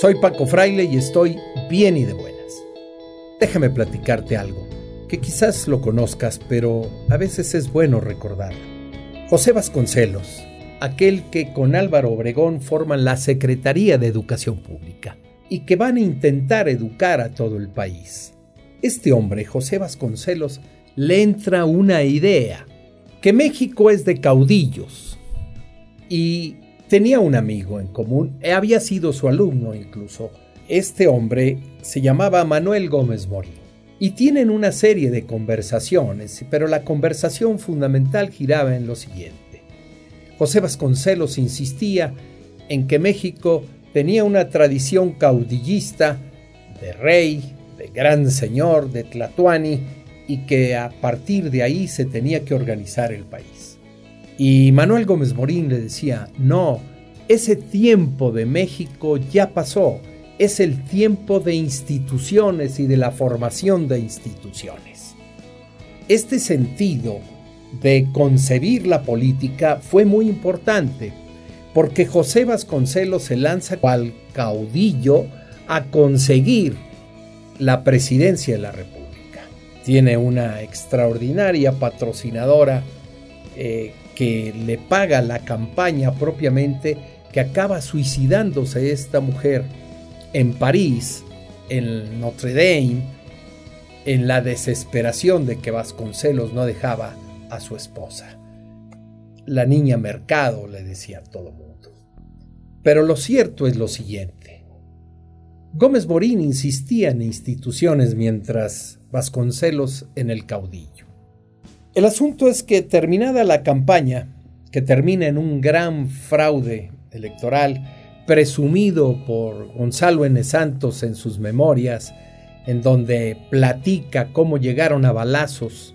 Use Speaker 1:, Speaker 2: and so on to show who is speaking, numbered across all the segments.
Speaker 1: Soy Paco Fraile y estoy bien y de buenas. Déjame platicarte algo, que quizás lo conozcas, pero a veces es bueno recordarlo. José Vasconcelos, aquel que con Álvaro Obregón forman la Secretaría de Educación Pública y que van a intentar educar a todo el país. Este hombre, José Vasconcelos, le entra una idea, que México es de caudillos y tenía un amigo en común, había sido su alumno incluso. Este hombre se llamaba Manuel Gómez Morín y tienen una serie de conversaciones, pero la conversación fundamental giraba en lo siguiente. José Vasconcelos insistía en que México tenía una tradición caudillista de rey, de gran señor, de Tlatuani, y que a partir de ahí se tenía que organizar el país. Y Manuel Gómez Morín le decía, no, ese tiempo de México ya pasó, es el tiempo de instituciones y de la formación de instituciones. Este sentido de concebir la política fue muy importante, porque José Vasconcelos se lanza al caudillo a conseguir la presidencia de la República tiene una extraordinaria patrocinadora eh, que le paga la campaña propiamente, que acaba suicidándose esta mujer en París, en Notre Dame, en la desesperación de que Vasconcelos no dejaba a su esposa. La niña mercado, le decía a todo mundo. Pero lo cierto es lo siguiente. Gómez Morín insistía en instituciones mientras Vasconcelos en el caudillo. El asunto es que terminada la campaña, que termina en un gran fraude electoral presumido por Gonzalo N. Santos en sus memorias, en donde platica cómo llegaron a balazos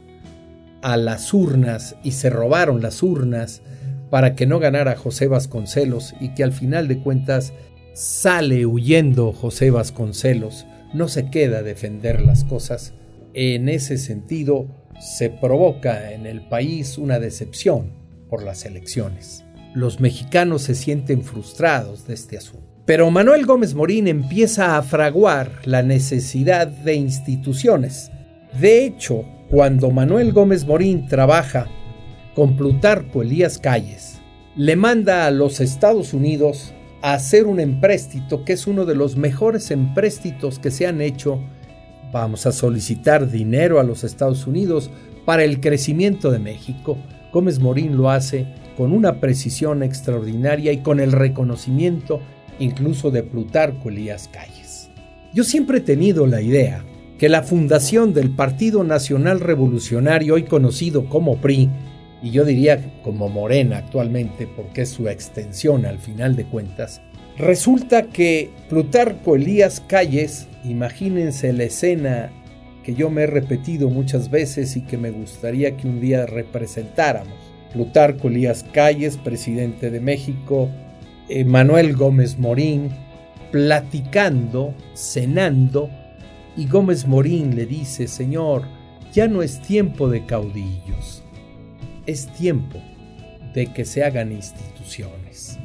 Speaker 1: a las urnas y se robaron las urnas para que no ganara José Vasconcelos y que al final de cuentas sale huyendo José Vasconcelos, no se queda a defender las cosas en ese sentido, se provoca en el país una decepción por las elecciones. Los mexicanos se sienten frustrados de este asunto. Pero Manuel Gómez Morín empieza a fraguar la necesidad de instituciones. De hecho, cuando Manuel Gómez Morín trabaja con Plutarco Elías Calles, le manda a los Estados Unidos a hacer un empréstito que es uno de los mejores empréstitos que se han hecho Vamos a solicitar dinero a los Estados Unidos para el crecimiento de México. Gómez Morín lo hace con una precisión extraordinaria y con el reconocimiento incluso de Plutarco Elías Calles. Yo siempre he tenido la idea que la fundación del Partido Nacional Revolucionario, hoy conocido como PRI, y yo diría como Morena actualmente, porque es su extensión al final de cuentas, resulta que Plutarco Elías Calles Imagínense la escena que yo me he repetido muchas veces y que me gustaría que un día representáramos. Plutarco Elías Calles, presidente de México, Manuel Gómez Morín, platicando, cenando, y Gómez Morín le dice, Señor, ya no es tiempo de caudillos, es tiempo de que se hagan instituciones.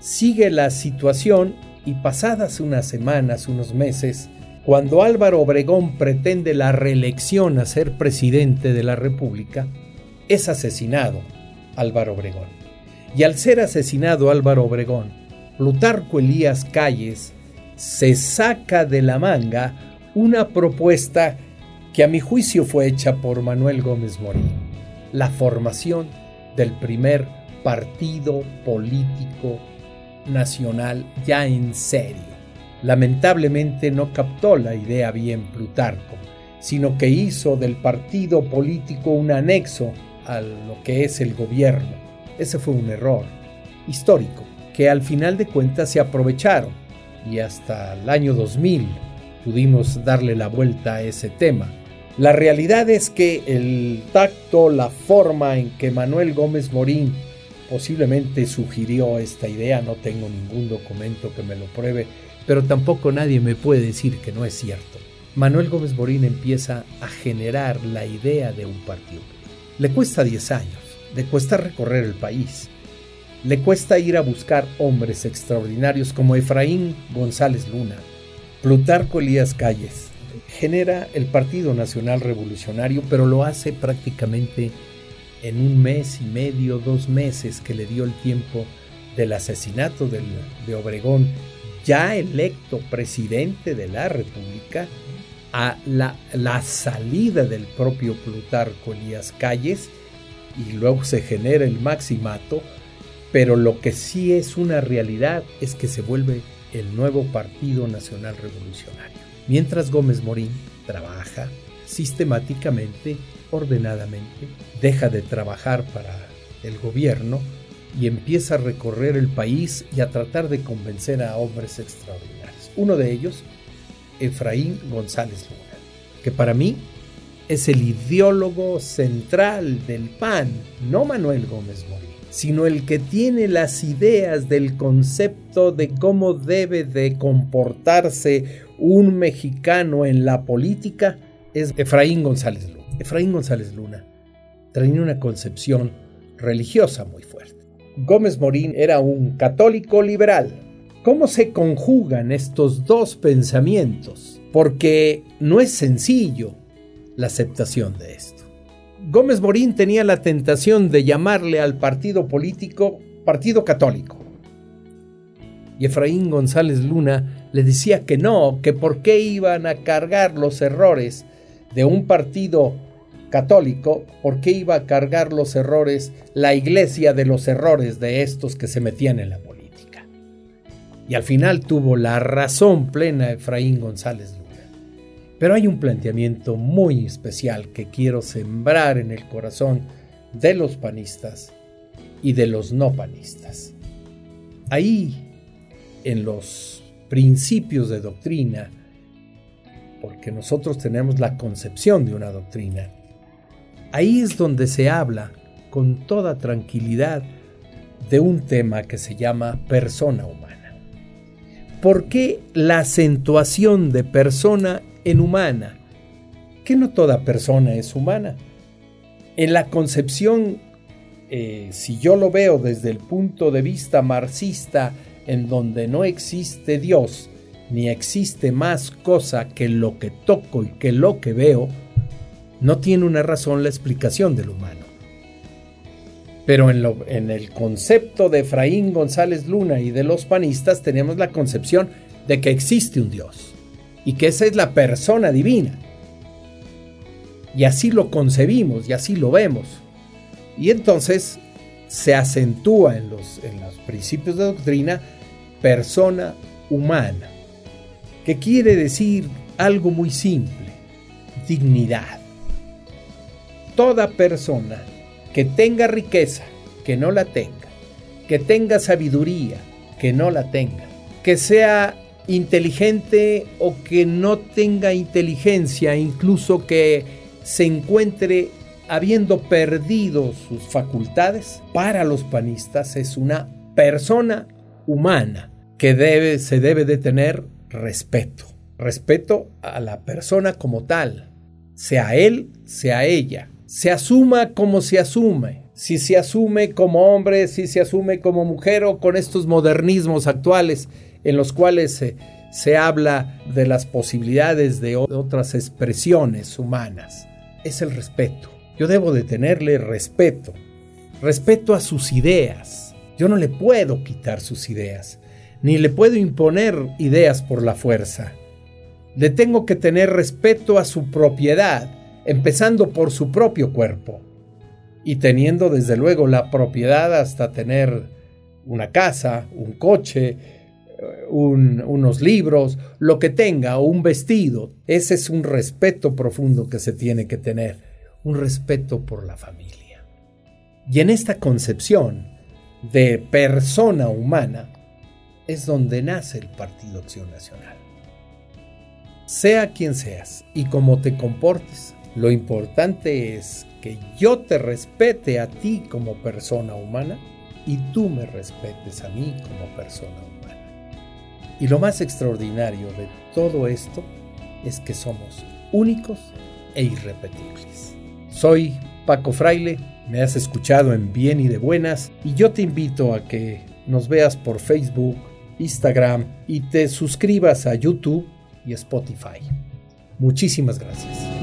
Speaker 1: Sigue la situación y pasadas unas semanas, unos meses, cuando Álvaro Obregón pretende la reelección a ser presidente de la República, es asesinado Álvaro Obregón. Y al ser asesinado Álvaro Obregón, Plutarco Elías Calles se saca de la manga una propuesta que a mi juicio fue hecha por Manuel Gómez Morín, la formación del primer partido político nacional ya en serio. Lamentablemente no captó la idea bien Plutarco, sino que hizo del partido político un anexo a lo que es el gobierno. Ese fue un error histórico que al final de cuentas se aprovecharon y hasta el año 2000 pudimos darle la vuelta a ese tema. La realidad es que el tacto, la forma en que Manuel Gómez Morín posiblemente sugirió esta idea, no tengo ningún documento que me lo pruebe, pero tampoco nadie me puede decir que no es cierto. Manuel Gómez Morín empieza a generar la idea de un partido. Le cuesta 10 años, le cuesta recorrer el país. le cuesta ir a buscar hombres extraordinarios como Efraín González Luna, Plutarco Elías Calles. Genera el Partido Nacional Revolucionario, pero lo hace prácticamente en un mes y medio, dos meses que le dio el tiempo del asesinato de Obregón, ya electo presidente de la República, a la, la salida del propio Plutarco Elías Calles y luego se genera el maximato, pero lo que sí es una realidad es que se vuelve el nuevo Partido Nacional Revolucionario. Mientras Gómez Morín trabaja sistemáticamente, ordenadamente, deja de trabajar para el gobierno y empieza a recorrer el país y a tratar de convencer a hombres extraordinarios. Uno de ellos, Efraín González Luna, que para mí es el ideólogo central del PAN, no Manuel Gómez Morín, sino el que tiene las ideas del concepto de cómo debe de comportarse un mexicano en la política, es Efraín González Luna. Efraín González Luna tenía una concepción religiosa muy fuerte. Gómez Morín era un católico liberal. ¿Cómo se conjugan estos dos pensamientos? Porque no es sencillo la aceptación de esto. Gómez Morín tenía la tentación de llamarle al partido político Partido Católico. Y Efraín González Luna le decía que no, que por qué iban a cargar los errores de un partido católico, por qué iba a cargar los errores la iglesia de los errores de estos que se metían en la política. Y al final tuvo la razón plena Efraín González pero hay un planteamiento muy especial que quiero sembrar en el corazón de los panistas y de los no panistas. Ahí, en los principios de doctrina, porque nosotros tenemos la concepción de una doctrina, ahí es donde se habla con toda tranquilidad de un tema que se llama persona humana. ¿Por qué la acentuación de persona en humana, que no toda persona es humana. En la concepción, eh, si yo lo veo desde el punto de vista marxista, en donde no existe Dios, ni existe más cosa que lo que toco y que lo que veo, no tiene una razón la explicación del humano. Pero en, el concepto de Efraín González Luna y de los panistas tenemos la concepción de que existe un Dios y que esa es la persona divina. Y así lo concebimos y así lo vemos. Y entonces se acentúa en los, en los principios de doctrina persona humana, que quiere decir algo muy simple, dignidad. Toda persona que tenga riqueza, que no la tenga, que tenga sabiduría, que no la tenga, que sea inteligente o que no tenga inteligencia, incluso que se encuentre habiendo perdido sus facultades, para los panistas es una persona humana que debe, se debe de tener respeto. Respeto a la persona como tal, sea él, sea ella. Se asuma como se asume. Si se asume como hombre, si se asume como mujer o con estos modernismos actuales en los cuales se habla de las posibilidades de otras expresiones humanas. Es el respeto. Yo debo de tenerle respeto. Respeto a sus ideas. Yo no le puedo quitar sus ideas, ni le puedo imponer ideas por la fuerza. Le tengo que tener respeto a su propiedad, empezando por su propio cuerpo, y teniendo desde luego la propiedad hasta tener una casa, un coche, unos libros, lo que tenga, un vestido. Ese es un respeto profundo que se tiene que tener, un respeto por la familia. Y en esta concepción de persona humana es donde nace el Partido Acción Nacional. Sea quien seas y como te comportes, lo importante es que yo te respete a ti como persona humana y tú me respetes a mí como persona humana. Y lo más extraordinario de todo esto es que somos únicos e irrepetibles. Soy Paco Fraile, Me has escuchado en Bien y de Buenas y yo te invito a que nos veas por Facebook, Instagram y te suscribas a YouTube y Spotify. Muchísimas gracias.